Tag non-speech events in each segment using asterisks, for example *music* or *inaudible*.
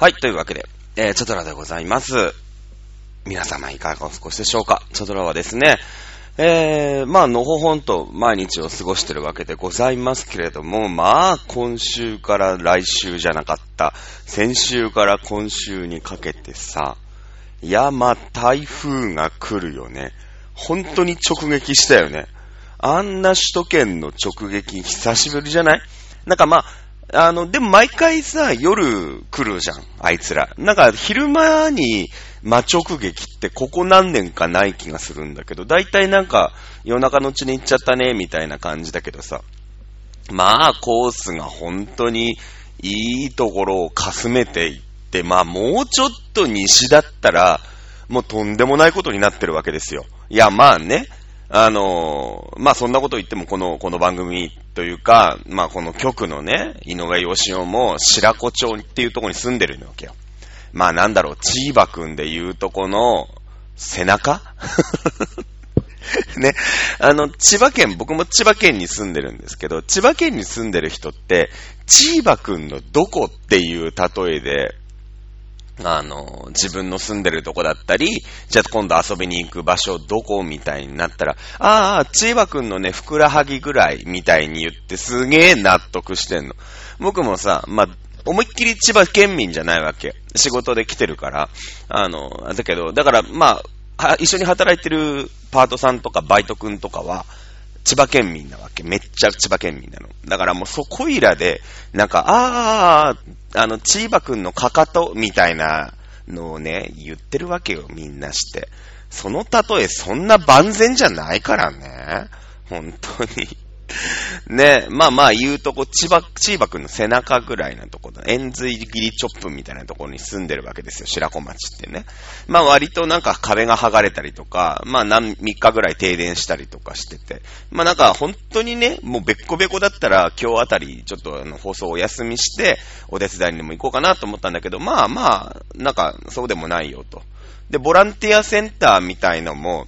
はい、というわけで、えー、チョドラでございます。皆様いかがお過ごしでしょうか？チョドラはですね、えー、まあ、のほほんと毎日を過ごしてるわけでございますけれども、まあ、今週から来週じゃなかった、先週から今週にかけてさ、いや、まあ、台風が来るよね。本当に直撃したよね。あんな首都圏の直撃久しぶりじゃない？なんかまあ、あの、でも毎回さ、夜来るじゃん、あいつら。なんか昼間に真直撃ってここ何年かない気がするんだけど、だいたいなんか夜中のうちに行っちゃったね、みたいな感じだけどさ。まあ、コースが本当にいいところをかすめていって、まあもうちょっと西だったら、もうとんでもないことになってるわけですよ。いや、まあね、あのまあそんなこと言ってもこの、この番組というか、まあこの局のね、井上義雄も白子町っていうところに住んでるわけよ。まあなんだろう、チーバくんで言うとこの背中？*laughs* ね。あの、千葉県、僕も千葉県に住んでるんですけど、千葉県に住んでる人って、チーバくんのどこっていう例えで、あの、自分の住んでるとこだったり、じゃあ今度遊びに行く場所どこみたいになったら、ああ、チーバくんのね、ふくらはぎぐらいみたいに言ってすげえ納得してんの。僕もさ、まあ、思いっきり千葉県民じゃないわけ。仕事で来てるから。あの、だけど、だから、まあ、一緒に働いてるパートさんとかバイトくんとかは、千葉県民なわけ。めっちゃ千葉県民なの。だからもうそこいらで、なんか、ああ、あの、千葉くんのかかとみたいなのをね、言ってるわけよ、みんなして。その例え、そんな万全じゃないからね。本当に。*laughs* ね、まあまあ言うとこ、千葉、チーバくんの背中ぐらいなところ、円髄切りチョップみたいなところに住んでるわけですよ、白子町ってね。まあ割となんか壁が剥がれたりとか、まあ何、3日ぐらい停電したりとかしてて、まあなんか本当にね、もうべっこべこだったら今日あたりちょっとあの放送お休みして、お手伝いにも行こうかなと思ったんだけど、まあまあ、なんかそうでもないよと。で、ボランティアセンターみたいのも、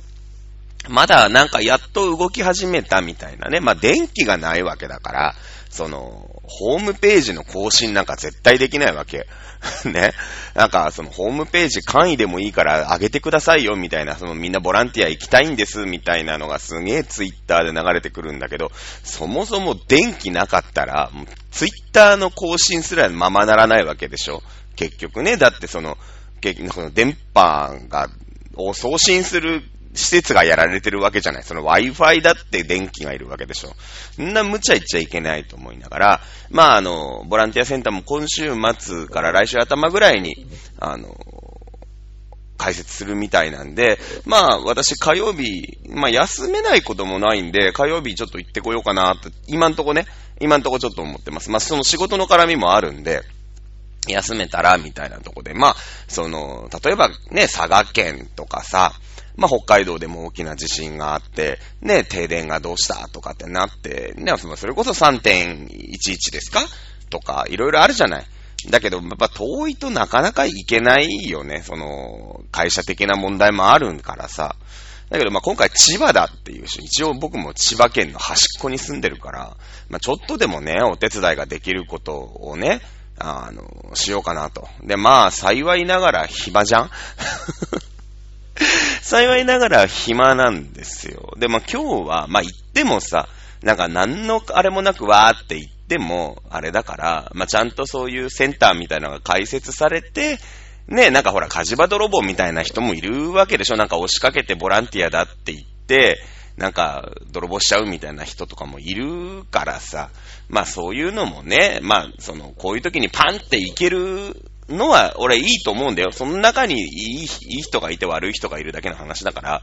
まだなんかやっと動き始めたみたいなね。まあ電気がないわけだから、その、ホームページの更新なんか絶対できないわけ。*laughs* ね。なんかそのホームページ簡易でもいいから上げてくださいよみたいな、そのみんなボランティア行きたいんですみたいなのがすげえツイッターで流れてくるんだけど、そもそも電気なかったら、ツイッターの更新すらままならないわけでしょ。結局ね。だってその、結局その電波が、を送信する施設がやられてるわけじゃない。その Wi-Fi だって電気がいるわけでしょ。そんな無茶言っちゃいけないと思いながら、まああの、ボランティアセンターも今週末から来週頭ぐらいに、あの、開設するみたいなんで、まあ私火曜日、まあ休めないこともないんで、火曜日ちょっと行ってこようかなと、今んとこね、今んとこちょっと思ってます。まあその仕事の絡みもあるんで、休めたら、みたいなとこで、まあ、その、例えばね、佐賀県とかさ、まあ、北海道でも大きな地震があって、ね、停電がどうしたとかってなって、ね、それこそ3.11ですか？とか、いろいろあるじゃない。だけど、やっぱ遠いとなかなか行けないよね。その、会社的な問題もあるからさ。だけど、ま、今回千葉だっていうし、一応僕も千葉県の端っこに住んでるから、まあ、ちょっとでもね、お手伝いができることをね、あの、しようかなと。で、まあ、幸いながら暇じゃん *laughs* *laughs* 幸いながら暇なんですよ。で、まあ今日は、まあ行ってもさ、なんか何のあれもなくわーって言っても、あれだから、まあちゃんとそういうセンターみたいなのが開設されて、ね、なんかほら、火事場泥棒みたいな人もいるわけでしょなんか押しかけてボランティアだって言って、なんか、泥棒しちゃうみたいな人とかもいるからさ、まあそういうのもね、まあその、こういう時にパンっていけるのは、俺いいと思うんだよ。その中にいいいい人がいて悪い人がいるだけの話だから、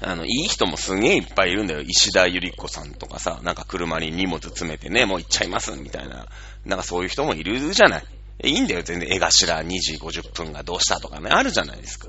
あの、いい人もすげえいっぱいいるんだよ。石田ゆり子さんとかさ、なんか車に荷物詰めてね、もう行っちゃいます、みたいな。なんかそういう人もいるじゃない。いいんだよ、全然。絵頭2時50分がどうしたとかね、あるじゃないですか。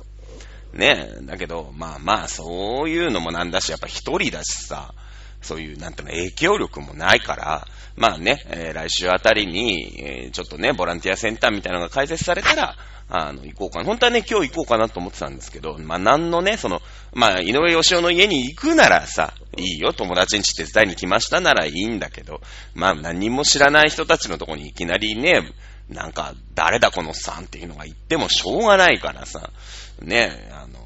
ねえ、だけど、まあまあ、そういうのもなんだし、やっぱ一人だしさ、そういう、なんていうの、影響力もないから、まあね、えー来週あたりに、えーちょっとね、ボランティアセンターみたいなのが開設されたら、あの、行こうかな。本当はね、今日行こうかなと思ってたんですけど、まあ、なんのね、その、まあ、井上義雄の家に行くならさ、いいよ、友達に手伝いに来ましたならいいんだけど、まあ、何も知らない人たちのとこにいきなりね、なんか、誰だこのさんっていうのが言ってもしょうがないからさ、ね、あの、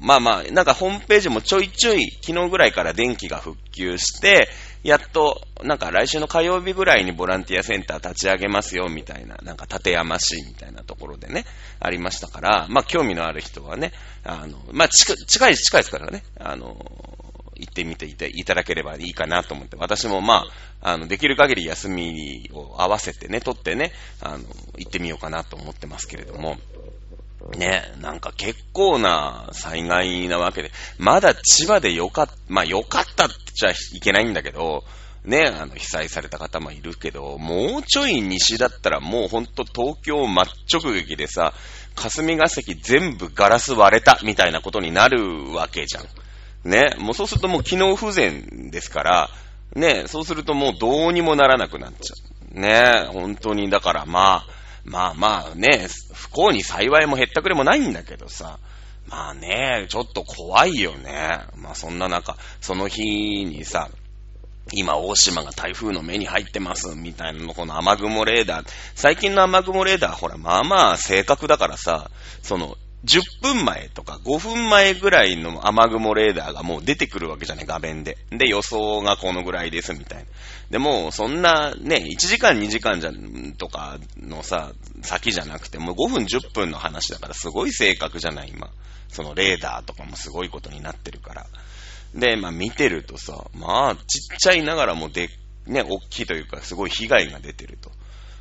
まあまあ、なんかホームページもちょいちょい、昨日ぐらいから電気が復旧して、やっと、なんか来週の火曜日ぐらいにボランティアセンター立ち上げますよ、みたいな、なんか立山市みたいなところでね、ありましたから、まあ興味のある人はね、あの、まあ近い、近いですからね、あの、行ってみていていただければいいかなと思って、私もまあ、あの、できる限り休みを合わせてね、取ってね、あの、行ってみようかなと思ってますけれども、ね、なんか結構な災害なわけで、まだ千葉でよかった、まあよかったっちゃいけないんだけど、ね、あの、被災された方もいるけど、もうちょい西だったらもうほんと東京真っ直撃でさ、霞が関全部ガラス割れたみたいなことになるわけじゃん。ね、もうそうするともう機能不全ですから、ね、そうするともうどうにもならなくなっちゃう。ね、本当に、だからまあ、まあまあね、不幸に幸いも減ったくれもないんだけどさ、まあね、ちょっと怖いよね。まあそんな中、その日にさ、今、大島が台風の目に入ってます、みたいなの、この雨雲レーダー。最近の雨雲レーダー、ほら、まあまあ正確だからさ、その、10分前とか5分前ぐらいの雨雲レーダーがもう出てくるわけじゃね、画面で。で、予想がこのぐらいです、みたいな。でも、そんなね、1時間2時間じゃ、とかのさ、先じゃなくて、もう5分10分の話だからすごい正確じゃない、今。そのレーダーとかもすごいことになってるから。で、まあ見てるとさ、まあちっちゃいながらもで、ね、大きいというかすごい被害が出てると。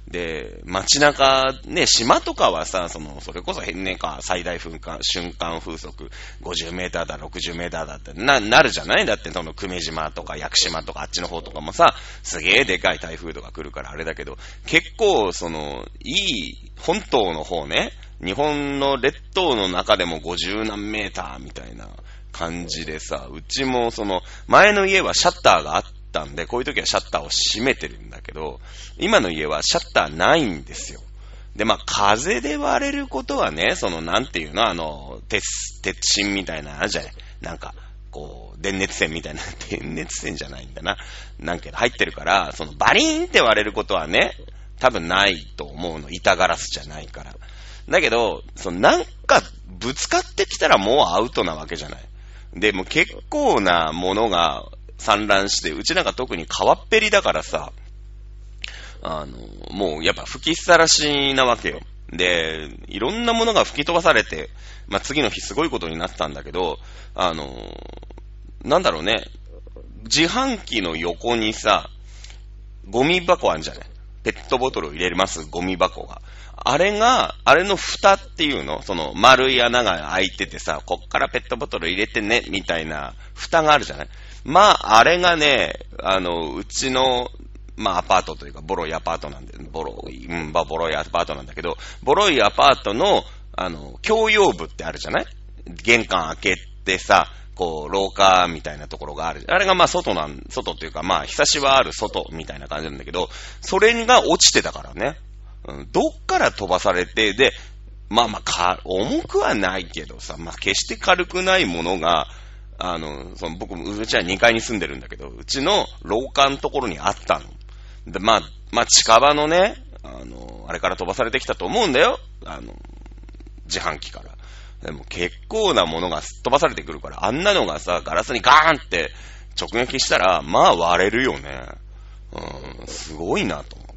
で、街中、ね、島とかはさ、その、それこそ変年か、最大噴火、瞬間風速50メーターだ、60メーターだってな、なるじゃない？だって、その、久米島とか屋久島とかあっちの方とかもさ、すげえでかい台風とか来るからあれだけど、結構、その、いい、本島の方ね、日本の列島の中でも50何メーターみたいな感じでさ、うちもその、前の家はシャッターがあって、ったんで、こういう時はシャッターを閉めてるんだけど、今の家はシャッターないんですよ。で、まあ、風で割れることはね、その、なんていうの、あの、鉄、鉄芯みたいな、あじゃない。なんか、こう、電熱線みたいな、*laughs* 電熱線じゃないんだな。なんけど、入ってるから、その、バリーンって割れることはね、多分ないと思うの。板ガラスじゃないから。だけど、その、なんか、ぶつかってきたらもうアウトなわけじゃない。で、も結構なものが散乱して、うちなんか特に川っぺりだからさ、あの、もうやっぱ吹きさらしなわけよ。で、いろんなものが吹き飛ばされて、まあ、次の日すごいことになったんだけど、あの、なんだろうね、自販機の横にさ、ゴミ箱あるんじゃない？ペットボトルを入れますゴミ箱が。あれが、あれの蓋っていうの？その丸い穴が開いててさ、こっからペットボトル入れてね、みたいな蓋があるじゃない？まあ、あれがね、あの、うちの、まあ、アパートというか、ボロいアパートなんで、ボロい、うん、まあ、ボロいアパートなんだけど、ボロいアパートの、あの、共用部ってあるじゃない？玄関開けてさ、こう、廊下みたいなところがある。あれがまあ外なん、外っていうかまあ、日差しはある外みたいな感じなんだけど、それが落ちてたからね。うん、どっから飛ばされて、で、まあまあ、か、重くはないけどさ、まあ決して軽くないものが、あの、その僕も、うちは2階に住んでるんだけど、うちの廊下のところにあったの。で、まあ、まあ、近場のね、あの、あれから飛ばされてきたと思うんだよ。あの、自販機から。でも結構なものがすっ飛ばされてくるから、あんなのがさ、ガラスにガーンって直撃したら、まあ割れるよね。うん、すごいなと思っ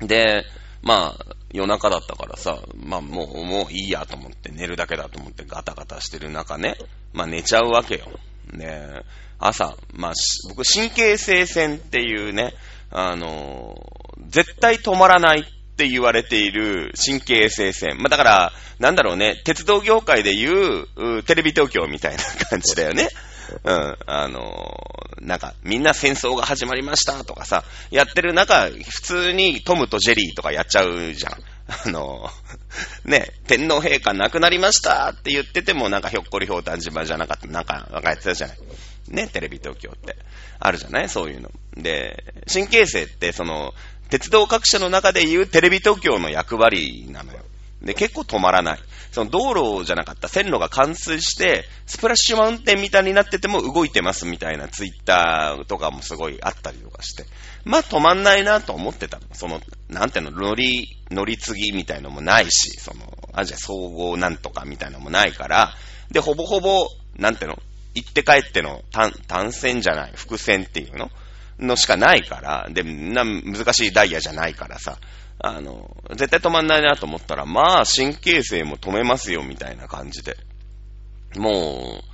て。で、まあ、夜中だったからさ、まあもう、もういいやと思って寝るだけだと思ってガタガタしてる中ね、まあ寝ちゃうわけよ。ね朝、まあ、僕神経性線っていうね、あの、絶対止まらないって言われている神経性線。まあだから、なんだろうね、鉄道業界でいう、テレビ東京みたいな感じだよね。うん、あのー、なんか、みんな戦争が始まりましたとかさ、やってる中、普通にトムとジェリーとかやっちゃうじゃん。あのー、*laughs* ね、天皇陛下亡くなりましたって言ってても、なんかひょっこりひょうたん島じゃなかった、なんか、なんかやってたじゃない。ね、テレビ東京って。あるじゃない？そういうの。で、神経性って、その、鉄道各社の中でいうテレビ東京の役割なのよ。で、結構止まらない。その道路じゃなかった線路が冠水して、スプラッシュマウンテンみたいになってても動いてますみたいなツイッターとかもすごいあったりとかして。まあ止まんないなと思ってたの。その、なんていうの、乗り、乗り継ぎみたいのもないし、その、アジア総合なんとかみたいなのもないから、で、ほぼほぼ、なんていうの、行って帰っての単、単線じゃない、伏線っていうの？のしかないから、で、な、難しいダイヤじゃないからさ、あの、絶対止まんないなと思ったら、まあ、神経性も止めますよ、みたいな感じで。もう、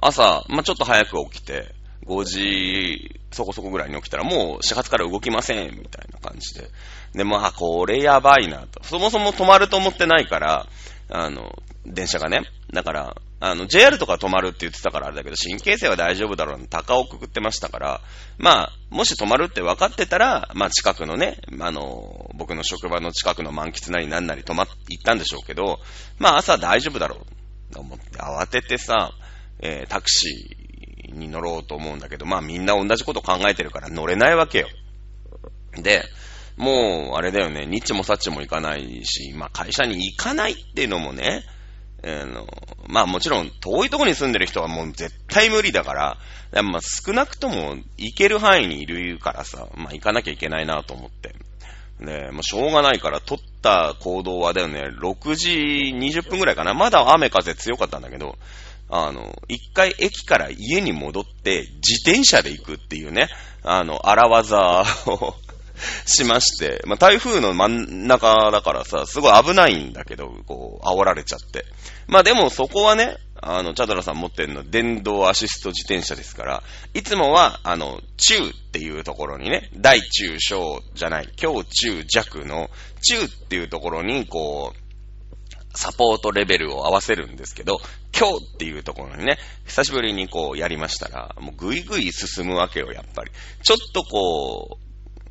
朝、まあ、ちょっと早く起きて、5時そこそこぐらいに起きたら、もう始発から動きません、みたいな感じで。で、まあ、これやばいなと。そもそも止まると思ってないから、あの、電車がね。だから、あの、JR とか止まるって言ってたからあれだけど、神経性は大丈夫だろう高をくくってましたから、まあ、もし止まるって分かってたら、まあ近くのね、あの、僕の職場の近くの満喫なりなんなり止まっ、行ったんでしょうけど、まあ朝大丈夫だろうと思って慌ててさ、えー、タクシーに乗ろうと思うんだけど、まあみんな同じこと考えてるから乗れないわけよ。で、もう、あれだよね、ニッチもサッチも行かないし、まあ会社に行かないっていうのもね、あの、まあもちろん遠いとこに住んでる人はもう絶対無理だから、まあ少なくとも行ける範囲にいるからさ、まあ行かなきゃいけないなと思って。ねまあしょうがないから取った行動はだよね、6時20分ぐらいかな。まだ雨風強かったんだけど、あの、一回駅から家に戻って自転車で行くっていうね、あの、荒技を *laughs* しまして、まあ、台風の真ん中だからさ、すごい危ないんだけど、こう、煽られちゃって。まあでもそこはね、あの、チャドラさん持ってるの電動アシスト自転車ですから、いつもは、あの、中っていうところにね、大中小じゃない、強中弱の中っていうところに、こう、サポートレベルを合わせるんですけど、今日っていうところにね、久しぶりにこうやりましたら、もうぐいぐい進むわけよ、やっぱり。ちょっとこ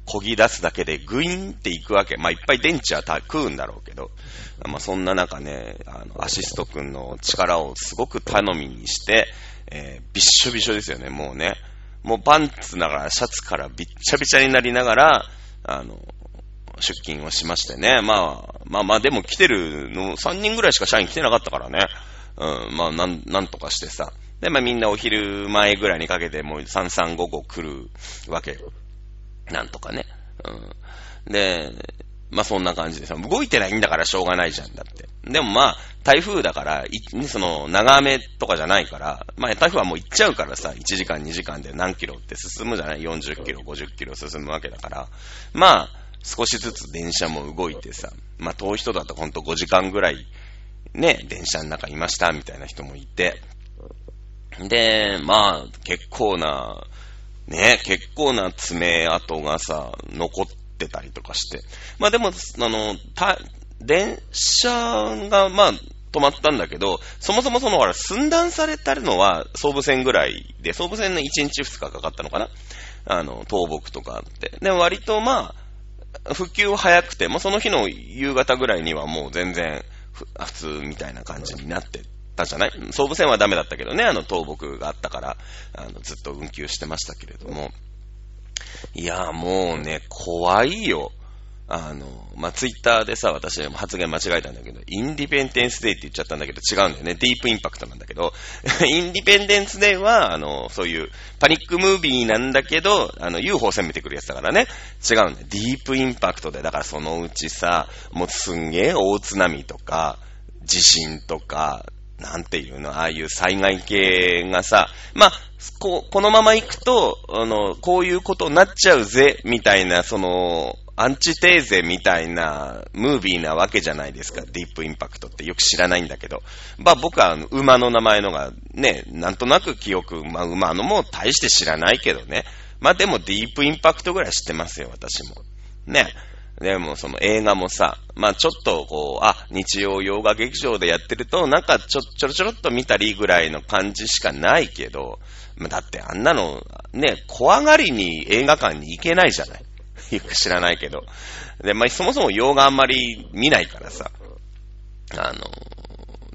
う、漕ぎ出すだけでグイーンっていくわけ。まあ、いっぱい電池は食うんだろうけど、まあ、そんな中ね、あの、アシスト君の力をすごく頼みにして、えー、びっしょびしょですよね、もうね。もうパンツながらシャツからびっちゃびちゃになりながら、あの、出勤をしましてね。まあ、まあまあ、でも来てるの、3人ぐらいしか社員来てなかったからね。うん、まあ、なん、なんとかしてさ。で、まあみんなお昼前ぐらいにかけてもう3355来るわけよ。なんとかね。うん。で、まあそんな感じでさ、動いてないんだからしょうがないじゃんだって。でもまあ、台風だから、その、長雨とかじゃないから、まあ台風はもう行っちゃうからさ、1時間2時間で何キロって進むじゃない ?40 キロ、50キロ進むわけだから。まあ、少しずつ電車も動いてさ、まあ遠い人だとほんと5時間ぐらい、ね、電車の中いましたみたいな人もいて。で、まあ、結構な、ね、結構な爪痕がさ、残ってたりとかして。まあでも、あの、た、電車が、まあ、止まったんだけど、そもそもその、ほら、寸断されたのは総武線ぐらいで、総武線の1日2日かかったのかな？あの、倒木とかあって。で割とまあ、復旧は早くて、もうその日の夕方ぐらいにはもう全然、普通みたいな感じになってたじゃない？総武線はダメだったけどね、あの倒木があったから、あの、ずっと運休してましたけれども。いや、もうね、怖いよ。あの、まあ、ツイッターでさ、私発言間違えたんだけど、インディペンデンスデーって言っちゃったんだけど、違うんだよね。ディープインパクトなんだけど、*laughs* インディペンデンスデーは、あの、そういうパニックムービーなんだけど、あの、UFO 攻めてくるやつだからね。違うんだよ。ディープインパクトで、だからそのうちさ、もうすんげえ大津波とか、地震とか、なんていうの、ああいう災害系がさ、まあ、ここのまま行くと、あの、こういうことになっちゃうぜ、みたいな、その、アンチテーゼみたいなムービーなわけじゃないですか。ディープインパクトってよく知らないんだけど。まあ僕は馬の名前のがね、なんとなく記憶、まあ馬のも大して知らないけどね。まあでもディープインパクトぐらい知ってますよ、私も。ね。でもその映画もさ、まあちょっとこう、あ、日曜洋画劇場でやってると、なんかちょ、ちょろちょろっと見たりぐらいの感じしかないけど、まあ、だってあんなの、ね、怖がりに映画館に行けないじゃない。*laughs* よく知らないけど。で、まあそもそも洋画あんまり見ないからさ、あの、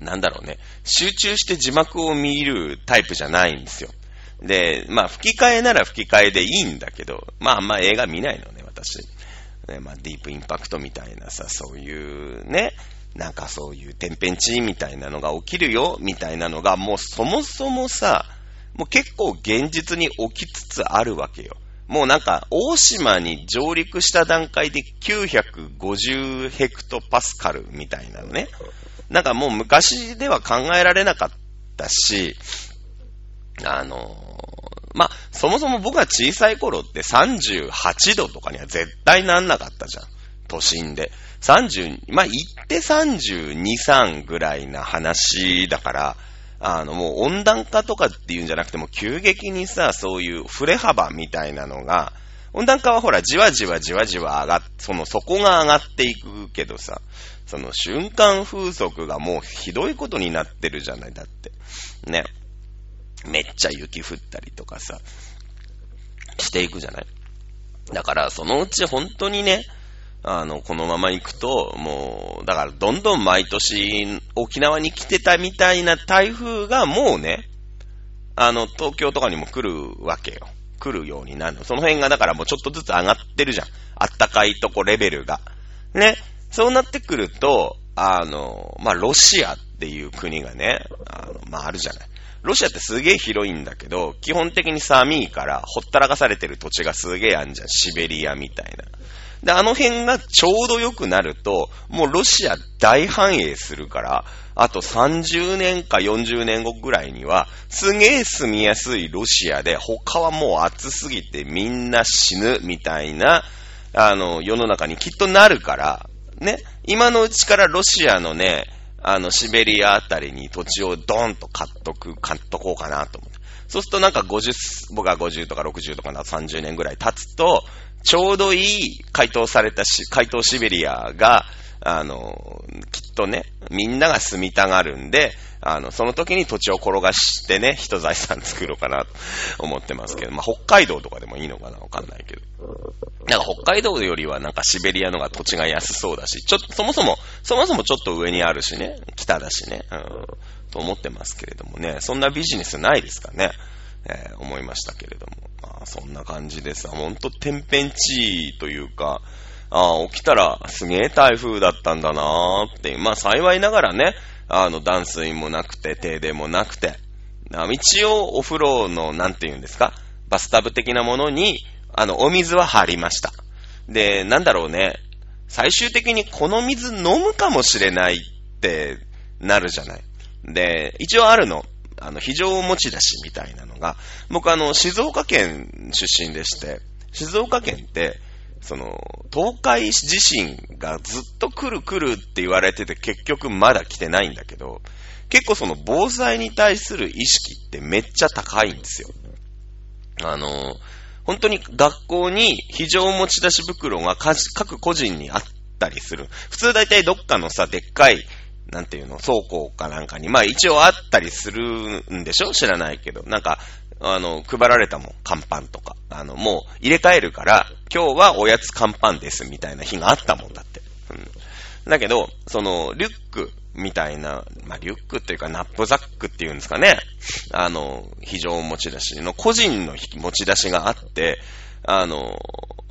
なんだろうね、集中して字幕を見るタイプじゃないんですよ。で、まあ吹き替えなら吹き替えでいいんだけど、まああんま映画見ないのね、私。ね、まあ、ディープインパクトみたいなさ、そういうね、なんかそういう天変地異みたいなのが起きるよ、みたいなのが、もうそもそもさ、もう結構現実に起きつつあるわけよ。もうなんか、大島に上陸した段階で950ヘクトパスカルみたいなのね。なんかもう昔では考えられなかったし、あのまあ、そもそも僕が小さい頃って38度とかには絶対なんなかったじゃん。都心で。30、まあ、行って32、3ぐらいな話だから、あの、もう温暖化とかっていうんじゃなくても、急激にさ、そういう振れ幅みたいなのが、温暖化はほら、じわじわじわじわ上がっ、その底が上がっていくけどさ、その瞬間風速がもうひどいことになってるじゃない、だって。ね。めっちゃ雪降ったりとかさ、していくじゃない？だから、そのうち本当にね、あの、このまま行くと、もう、だからどんどん毎年沖縄に来てたみたいな台風がもうね、あの、東京とかにも来るわけよ。来るようになるの。その辺がだからもうちょっとずつ上がってるじゃん。あったかいとこレベルが。ね。そうなってくると、あの、まあ、ロシアっていう国がね、あの、まあ、あるじゃない？ロシアってすげえ広いんだけど、基本的に寒いからほったらかされてる土地がすげえあんじゃん。シベリアみたいな。で、あの辺がちょうど良くなると、もうロシア大繁栄するから、あと30年か40年後ぐらいには、すげえ住みやすいロシアで、他はもう暑すぎてみんな死ぬみたいな、あの、世の中にきっとなるから、ね、今のうちからロシアのね、あの、シベリアあたりに土地をドーンと買っとく、買っとこうかなと思って。そうするとなんか50、僕が50とか60とかな30年ぐらい経つと、ちょうどいい回答されたし、回答シベリアが、あの、きっとね、みんなが住みたがるんで、あの、その時に土地を転がしてね、人財産作ろうかなと思ってますけど、まあ、北海道とかでもいいのかなわかんないけど。なんか北海道よりはなんかシベリアのが土地が安そうだし、ちょっと、そもそも、そもそもちょっと上にあるしね、北だしね、うん、と思ってますけれどもね、そんなビジネスないですかね。えー、思いましたけれども。まあ、そんな感じです。ほんと天変地異というか、ああ、起きたらすげえ台風だったんだなーって。まあ、幸いながらね、あの、断水もなくて、停電もなくて、一応お風呂の、なんて言うんですか、バスタブ的なものに、あの、お水は張りました。で、なんだろうね、最終的にこの水飲むかもしれないってなるじゃない。で、一応あるの。あの、非常持ち出しみたいなのが、僕あの、静岡県出身でして、静岡県って、その、東海地震がずっと来る来るって言われてて結局まだ来てないんだけど、結構その防災に対する意識ってめっちゃ高いんですよ。あの、本当に学校に非常持ち出し袋が各個人にあったりする。普通大体どっかのさ、でっかいなんていうの、倉庫かなんかに、まあ一応あったりするんでしょ？知らないけど。なんか、あの、配られたもん、乾パンとか。あの、もう入れ替えるから、今日はおやつ乾パンですみたいな日があったもんだって。うん。だけど、その、リュックみたいな、まあ、リュックっていうかナップザックっていうんですかね。あの、非常持ち出しの個人の持ち出しがあって、あの、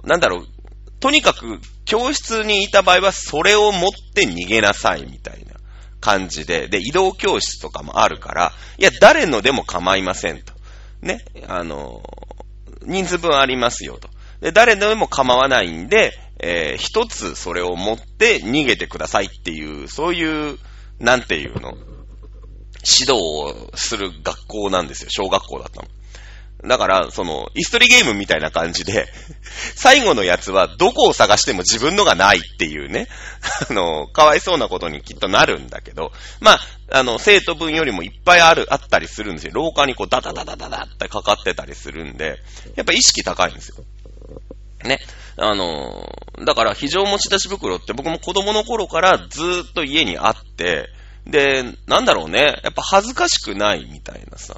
なんだろう、とにかく教室にいた場合はそれを持って逃げなさいみたいな。感じで、で、移動教室とかもあるから、いや、誰のでも構いませんと。ね、あの、人数分ありますよと。で、誰のでも構わないんで、えー、一つそれを持って逃げてくださいっていう、そういう、なんていうの、指導をする学校なんですよ。小学校だったの。だから、その、イストリゲームみたいな感じで、*laughs* 最後のやつはどこを探しても自分のがないっていうね、*laughs* あの、かわいそうなことにきっとなるんだけど、まあ、あの、生徒分よりもいっぱいある、あったりするんですよ。廊下にこう、ダダダダダダってかかってたりするんで、やっぱ意識高いんですよ。ね。あの、だから非常持ち出し袋って僕も子供の頃からずーっと家にあって、で、なんだろうね。やっぱ恥ずかしくないみたいなさ。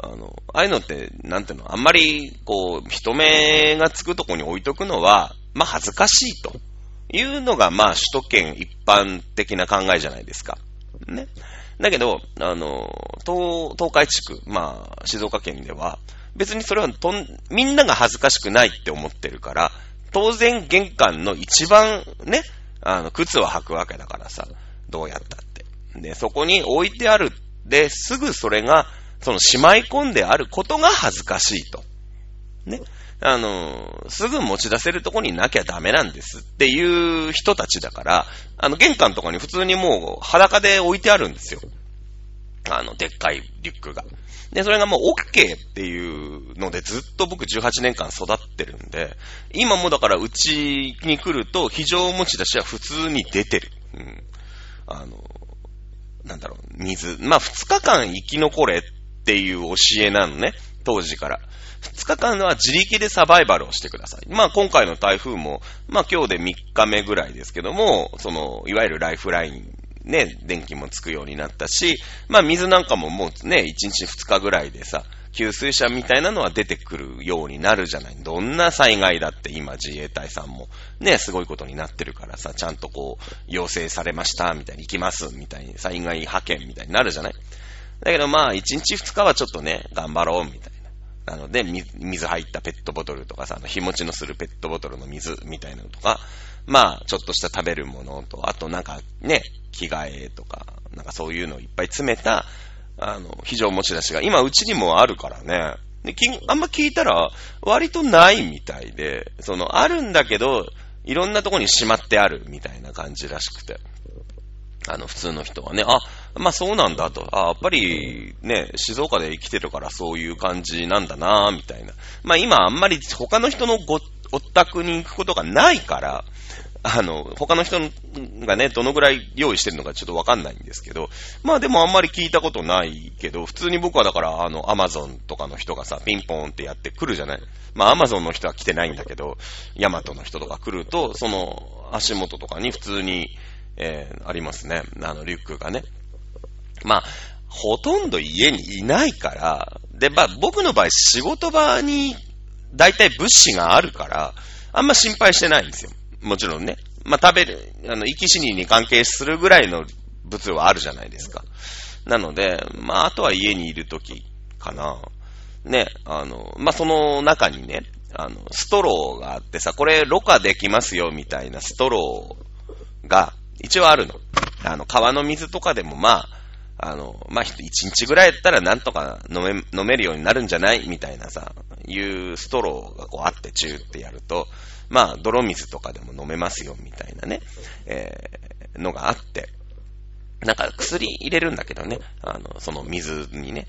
あの、ああいうのって、なんていうの、あんまり、こう、人目がつくとこに置いとくのは、まあ、恥ずかしいというのが、まあ、首都圏一般的な考えじゃないですか。ね。だけど、あの、東、東海地区、まあ、静岡県では、別にそれはとん、みんなが恥ずかしくないって思ってるから、当然玄関の一番ね、あの、靴を履くわけだからさ、どうやったって。で、そこに置いてある。で、すぐそれが、そのしまい込んであることが恥ずかしいと。ね。あの、すぐ持ち出せるとこになきゃダメなんですっていう人たちだから、あの、玄関とかに普通にもう裸で置いてあるんですよ。あの、でっかいリュックが。で、それがもう OK っていうのでずっと僕18年間育ってるんで、今もだからうちに来ると非常持ち出しは普通に出てる。うん。あの、なんだろう、水。まあ、2日間生き残れっていう教えなのね、当時から。2日間は自力でサバイバルをしてください。まあ今回の台風も、まあ今日で3日目ぐらいですけども、その、いわゆるライフラインね、電気もつくようになったし、まあ水なんかももうね、1日2日ぐらいでさ、給水車みたいなのは出てくるようになるじゃない。どんな災害だって今自衛隊さんもね、すごいことになってるからさ、ちゃんとこう、要請されました、みたいに行きます、みたいに、災害派遣みたいになるじゃない。だけどまあ、1日2日はちょっとね、頑張ろう、みたいな。なので、水入ったペットボトルとかさ、日持ちのするペットボトルの水みたいなのとか、まあ、ちょっとした食べるものと、あとなんかね、着替えとか、なんかそういうのをいっぱい詰めた、あの、非常持ち出しが、今うちにもあるからね。で、あんま聞いたら、割とないみたいで、その、あるんだけど、いろんなとこにしまってあるみたいな感じらしくて。あの、普通の人はね、あ、まあそうなんだと。あ、やっぱりね、静岡で生きてるからそういう感じなんだなみたいな。まあ今あんまり他の人のご、お宅に行くことがないから、あの、他の人がね、どのぐらい用意してるのかちょっとわかんないんですけど、まあでもあんまり聞いたことないけど、普通に僕はだから、あの、アマゾンとかの人がさ、ピンポーンってやってくるじゃないまあアマゾンの人は来てないんだけど、ヤマトの人とか来ると、その足元とかに普通に、えー、ありますね。あの、リュックがね。まあ、ほとんど家にいないから、で、まあ僕の場合仕事場に大体物資があるから、あんま心配してないんですよ。もちろんね。まあ、食べる、あの、生き死にに関係するぐらいの物はあるじゃないですか。なので、まあ、あとは家にいるときかな。ね、あの、まあ、その中にね、あの、ストローがあってさ、これ、ろ過できますよ、みたいなストローが、一応あるの。あの、川の水とかでも、まあ、あの、まあ、一日ぐらいやったらなんとか飲め、飲めるようになるんじゃないみたいなさ、いうストローがこうあってチューってやると、まあ、泥水とかでも飲めますよ、みたいなね、えー、のがあって、なんか薬入れるんだけどね、あの、その水にね。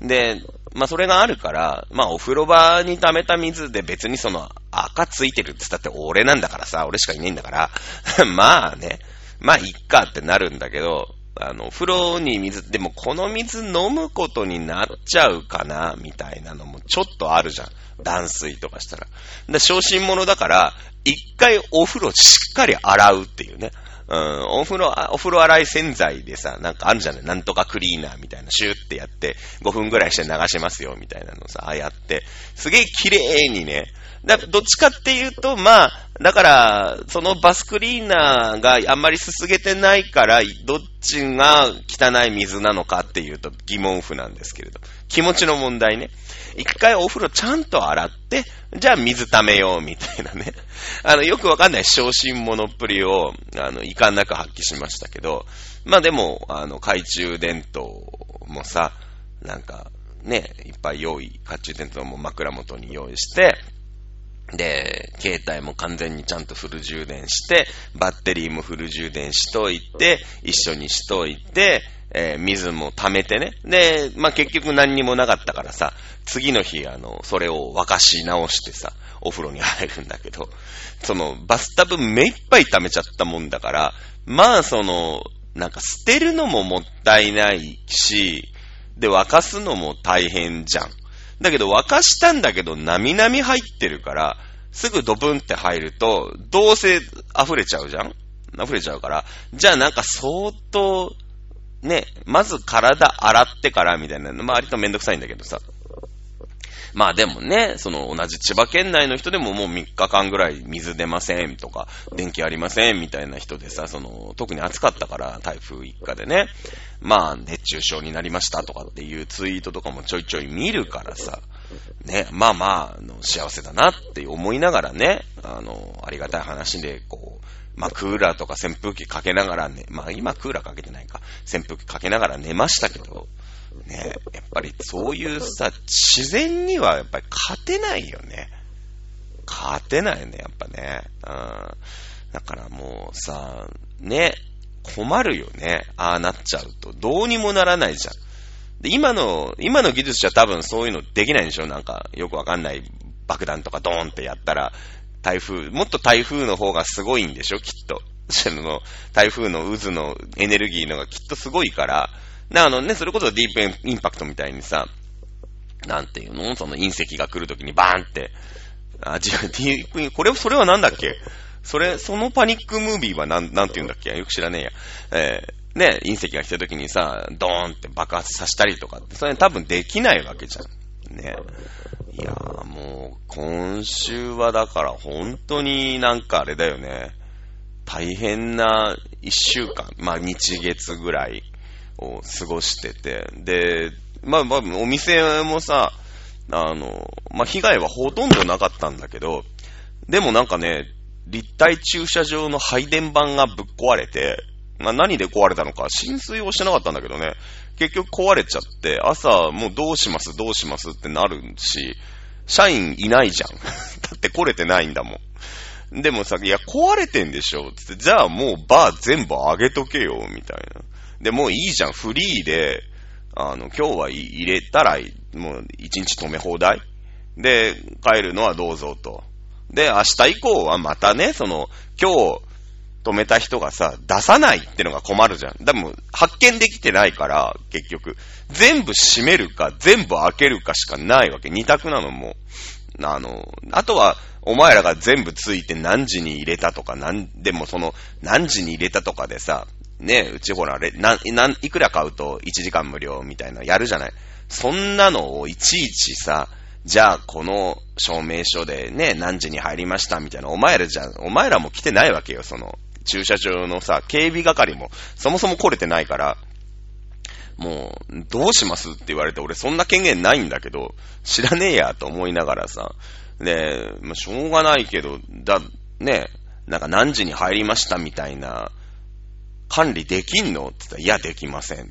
で、まあそれがあるから、まあお風呂場に溜めた水で別にその赤ついてるって言ったって俺なんだからさ、俺しかいないんだから、*laughs* まあね、まあいっかってなるんだけど、あの、風呂に水、でもこの水飲むことになっちゃうかな、みたいなのもちょっとあるじゃん。断水とかしたら。で、昇進者だから、一回お風呂しっかり洗うっていうね。うん、お風呂、お風呂洗い洗剤でさ、なんかあるじゃない？なんとかクリーナーみたいな、シューってやって、5分ぐらいして流しますよ、みたいなのさ、ああやって、すげえ綺麗にね、だどっちかっていうと、まあ、だから、そのバスクリーナーがあんまりすすげてないから、どっちが汚い水なのかっていうと疑問符なんですけれど。気持ちの問題ね。一回お風呂ちゃんと洗って、じゃあ水溜めようみたいなね。*laughs* あの、よくわかんない昇進者っぷりを、あの、遺憾なく発揮しましたけど、まあでも、あの、懐中電灯もさ、なんか、ね、いっぱい用意、懐中電灯も枕元に用意して、で、携帯も完全にちゃんとフル充電して、バッテリーもフル充電しといて、一緒にしといて、えー、水も溜めてね。で、まあ、結局何にもなかったからさ、次の日、あの、それを沸かし直してさ、お風呂に入るんだけど、その、バスタブめいっぱい溜めちゃったもんだから、まあ、その、なんか捨てるのももったいないし、で、沸かすのも大変じゃん。だけど沸かしたんだけど、なみなみ入ってるから、すぐドブンって入ると、どうせ溢れちゃうじゃん？溢れちゃうから、じゃあなんか相当、ね、まず体洗ってからみたいな。の、まあ割とめんどくさいんだけどさ。まあでもね、その同じ千葉県内の人でももう3日間ぐらい水出ませんとか、電気ありませんみたいな人でさ、その、特に暑かったから台風一過でね、まあ熱中症になりましたとかっていうツイートとかもちょいちょい見るからさ、ね、まあまあ、の幸せだなって思いながらね、あの、ありがたい話で、こう、まあ、クーラーとか扇風機かけながらね、まあ、今クーラーかけてないか、扇風機かけながら寝ましたけど、ね、やっぱりそういうさ、自然にはやっぱり勝てないよね。勝てないね、やっぱね。うん。だからもうさ、ね、困るよね。ああなっちゃうと。どうにもならないじゃん。で、今の、今の技術じゃ多分そういうのできないんでしょなんか、よくわかんない爆弾とかドーンってやったら、台風、もっと台風の方がすごいんでしょきっと。*laughs* 台風の渦のエネルギーのがきっとすごいから、な、あのね、それこそディープインパクトみたいにさ、なんていうの？その隕石が来るときにバーンって、あ、違う、ディープイン、これ、それはなんだっけ？それ、そのパニックムービーはなん、なんて言うんだっけ？よく知らねえや。えー、ね、隕石が来た時にさ、ドーンって爆発させたりとかって、それ多分できないわけじゃん。ね。いやーもう、今週はだから本当になんかあれだよね。大変な一週間、まあ日月ぐらいを過ごしてて、で、まあまあお店もさ、あの、まあ被害はほとんどなかったんだけど、でもなんかね、立体駐車場の配電盤がぶっ壊れて、まあ、何で壊れたのか、浸水をしてなかったんだけどね、結局壊れちゃって、朝もうどうしますどうしますってなるし、社員いないじゃん。*laughs* だって来れてないんだもん。でもさ、いや、壊れてんでしょつって、じゃあもうバー全部上げとけよ、みたいな。で、もういいじゃん、フリーで、あの、今日は入れたら、もう一日止め放題で、帰るのはどうぞと。で、明日以降はまたね、その、今日止めた人がさ、出さないってのが困るじゃん。でも、発見できてないから、結局、全部閉めるか、全部開けるかしかないわけ。二択なのも。あの、あとは、お前らが全部ついて何時に入れたとか、なん、でもその、何時に入れたとかでさ、ね、うちほら、れな、な、いくら買うと1時間無料みたいなやるじゃない。そんなのをいちいちさ、じゃあこの証明書でね、何時に入りましたみたいな、お前らじゃ、お前らも来てないわけよ、その、駐車場のさ、警備係も、そもそも来れてないから、もう、どうしますって言われて、俺そんな権限ないんだけど、知らねえやと思いながらさ、で、まあ、しょうがないけど、だ、ね、なんか何時に入りましたみたいな、管理できんの？って言ったら、いや、できません。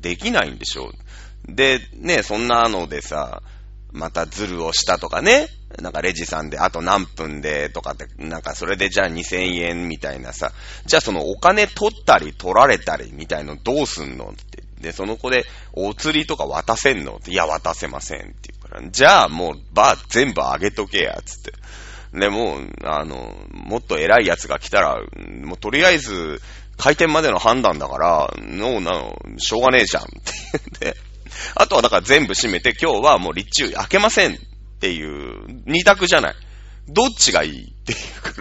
できないんでしょう。で、ね、そんなのでさ、またズルをしたとかね、なんかレジさんであと何分でとかって、なんかそれでじゃあ2000円みたいなさ、じゃあそのお金取ったり取られたりみたいのどうすんの？って。で、その子でお釣りとか渡せんの？って、いや渡せませんって言うから、じゃあもうバー全部あげとけや、つって。で、も、あの、もっと偉い奴が来たら、もうとりあえず、開店までの判断だから、の、なの、しょうがねえじゃんって言って。あとはだから全部閉めて、今日はもう立中開けませんっていう二択じゃない。どっちがいいっていうか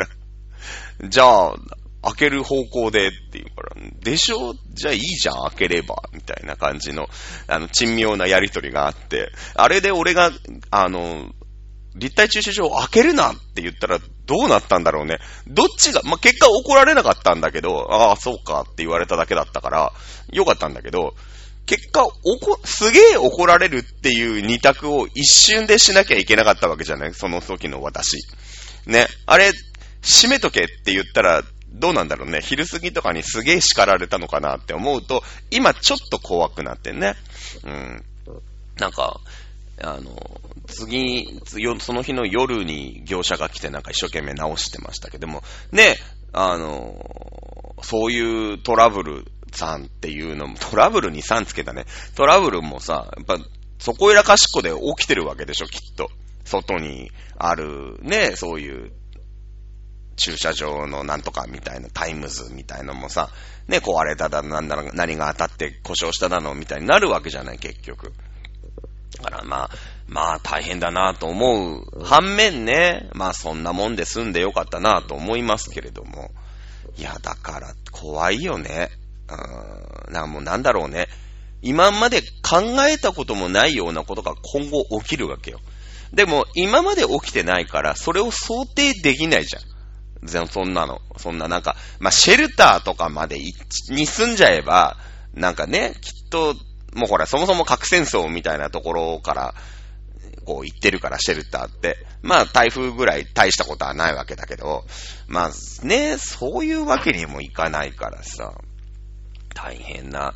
ら。じゃあ、開ける方向でっていうから、でしょ？じゃあいいじゃん、開ければ、みたいな感じの、あの、珍妙なやりとりがあって、あれで俺が、あの、立体駐車場を開けるなって言ったらどうなったんだろうね。どっちが、まあ、結果怒られなかったんだけど、ああ、そうかって言われただけだったから、よかったんだけど、結果、おこ、すげえ怒られるっていう二択を一瞬でしなきゃいけなかったわけじゃない？その時の私。ね。あれ、閉めとけって言ったら、どうなんだろうね。昼過ぎとかにすげえ叱られたのかなって思うと、今ちょっと怖くなってんね。うん。なんか、あの、次、その日の夜に業者が来てなんか一生懸命直してましたけども、ね、あの、そういうトラブルさんっていうのも、*laughs* トラブルに3つけたね。トラブルもさ、やっぱ、そこいらかしっこで起きてるわけでしょ、きっと。外にある、ね、そういう、駐車場のなんとかみたいな、タイムズみたいのもさ、ね、壊れただ、なんだ何が当たって故障しただの、みたいになるわけじゃない、結局。だからまあ、まあ大変だなと思う。反面ね、まあそんなもんで済んでよかったなと思いますけれども。いや、だから怖いよね。うーん、なんもうなんだろうね。今まで考えたこともないようなことが今後起きるわけよ。でも、今まで起きてないから、それを想定できないじゃん。全そんなの。そんななんか、まあ、シェルターとかまでに住んじゃえば、なんかね、きっと、もうほら、そもそも核戦争みたいなところから、こう行ってるから、シェルターって。まあ、台風ぐらい大したことはないわけだけど、まあ、ね、そういうわけにもいかないからさ、大変な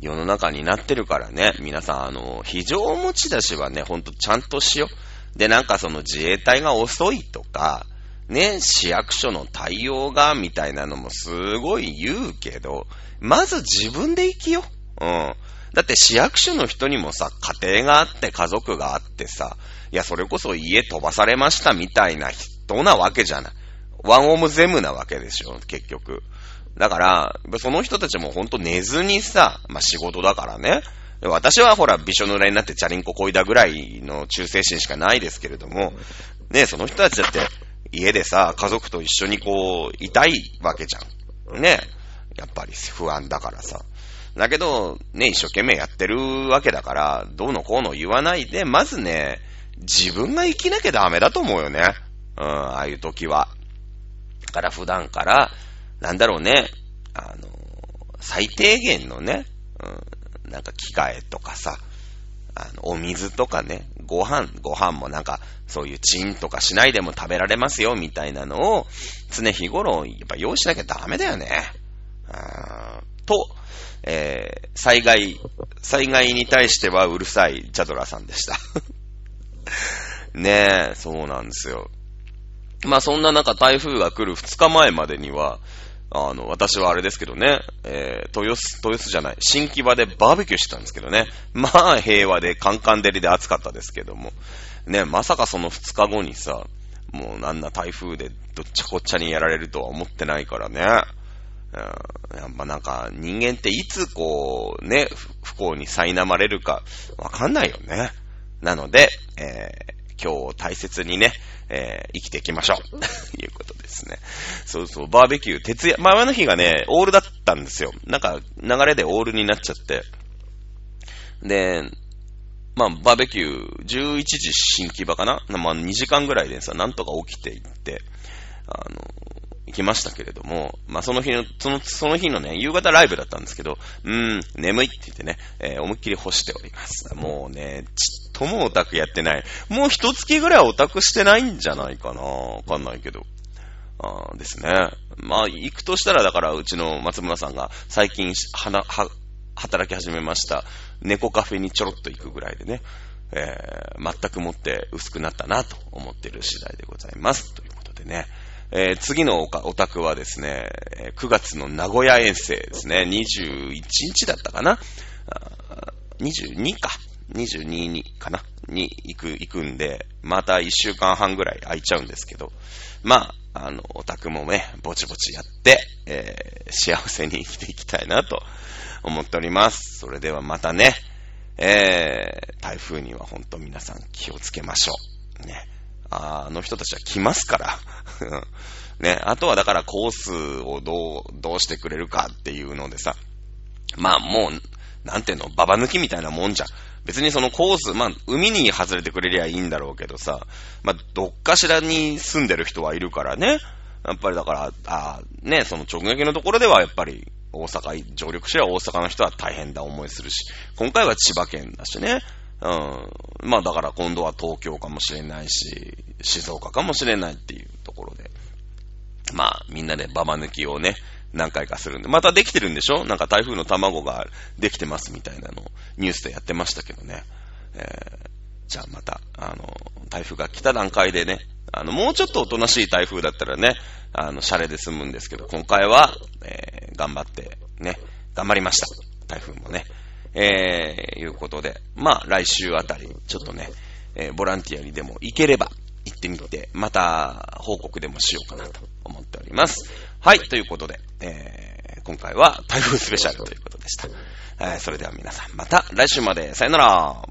世の中になってるからね、皆さん、あの、非常持ち出しはね、ほんとちゃんとしよう。で、なんかその自衛隊が遅いとか、ね、市役所の対応が、みたいなのもすごい言うけど、まず自分で生きよ。うん。だって市役所の人にもさ、家庭があって家族があってさ、いや、それこそ家飛ばされましたみたいな人なわけじゃない。ワンオムゼムなわけでしょ、結局。だから、その人たちもほんと寝ずにさ、まあ、仕事だからね。私はほら、びしょ濡れになってチャリンコこいだぐらいの忠誠心しかないですけれども、ね、その人たちだって家でさ、家族と一緒にこう、いたいわけじゃん。ね。やっぱり不安だからさ。だけど、ね、一生懸命やってるわけだから、どうのこうの言わないで、まずね、自分が生きなきゃダメだと思うよね。うん、ああいう時は。だから普段から、なんだろうね、あの、最低限のね、うん、なんか着替えとかさ、あの、お水とかね、ご飯、ご飯もなんか、そういうチンとかしないでも食べられますよ、みたいなのを、常日頃、やっぱ用意しなきゃダメだよね。と、えー、災害、災害に対してはうるさいチャドラさんでした。*laughs* ねえ、そうなんですよ。まあそんな中台風が来る2日前までには、あの、私はあれですけどね、えー、豊洲、豊洲じゃない、新木場でバーベキューしてたんですけどね。まあ平和でカンカン照りで暑かったですけども。ね、まさかその2日後にさ、もうあんな台風でどっちゃこっちゃにやられるとは思ってないからね。うん、やっぱなんか人間っていつこうね、不幸に苛まれるかわかんないよね。なので、えー、今日を大切にね、えー、生きていきましょう。ということですね。そうそう、バーベキュー、徹夜、前の日がね、オールだったんですよ。なんか、流れでオールになっちゃって。で、まあ、バーベキュー、11時新木場かな？まあ、2時間ぐらいでさ、なんとか起きていって、あの、行きましたけれども、まあ、その日の、その、その日のね、夕方ライブだったんですけど、うーん、眠いって言ってね、えー、思いっきり干しております。もうね、ちっともオタクやってない。もう一月ぐらいオタクしてないんじゃないかなわかんないけど。あですね。まあ、行くとしたら、だから、うちの松村さんが最近、はな、は、働き始めました、猫カフェにちょろっと行くぐらいでね、えー、全くもって薄くなったなと思ってる次第でございます。ということでね。えー、次のお宅はですね、9月の名古屋遠征ですね、21日だったかな ?22 か。22にかな？に行く、行くんで、また1週間半ぐらい空いちゃうんですけど、まあ、あの、オタクもね、ぼちぼちやって、えー、幸せに生きていきたいなと思っております。それではまたね、えー、台風には本当皆さん気をつけましょう。ね。あの人たちは来ますから。*laughs* ね、あとはだからコースをどう、どうしてくれるかっていうのでさ、まあもう、なんていうの、ババ抜きみたいなもんじゃん。別にそのコース、まあ、海に外れてくれりゃいいんだろうけどさ、まあ、どっかしらに住んでる人はいるからね。やっぱりだから、あね、その直撃のところではやっぱり大阪、上陸しは大阪の人は大変だ思いするし、今回は千葉県だしね。うん。まあだから今度は東京かもしれないし、静岡かもしれないっていうところで。まあみんなでババ抜きをね、何回かするんで。またできてるんでしょ？なんか台風の卵ができてますみたいなのニュースでやってましたけどね。えー、じゃあまた、あの、台風が来た段階でね、あの、もうちょっとおとなしい台風だったらね、あの、シャレで済むんですけど、今回は、えー、頑張って、ね、頑張りました。台風もね。えー、いうことで、まあ、来週あたり、ちょっとね、えー、ボランティアにでも行ければ行ってみて、また報告でもしようかなと思っております。はい、ということで、えー、今回は台風スペシャルということでした。えー、それでは皆さん、また来週まで、さよなら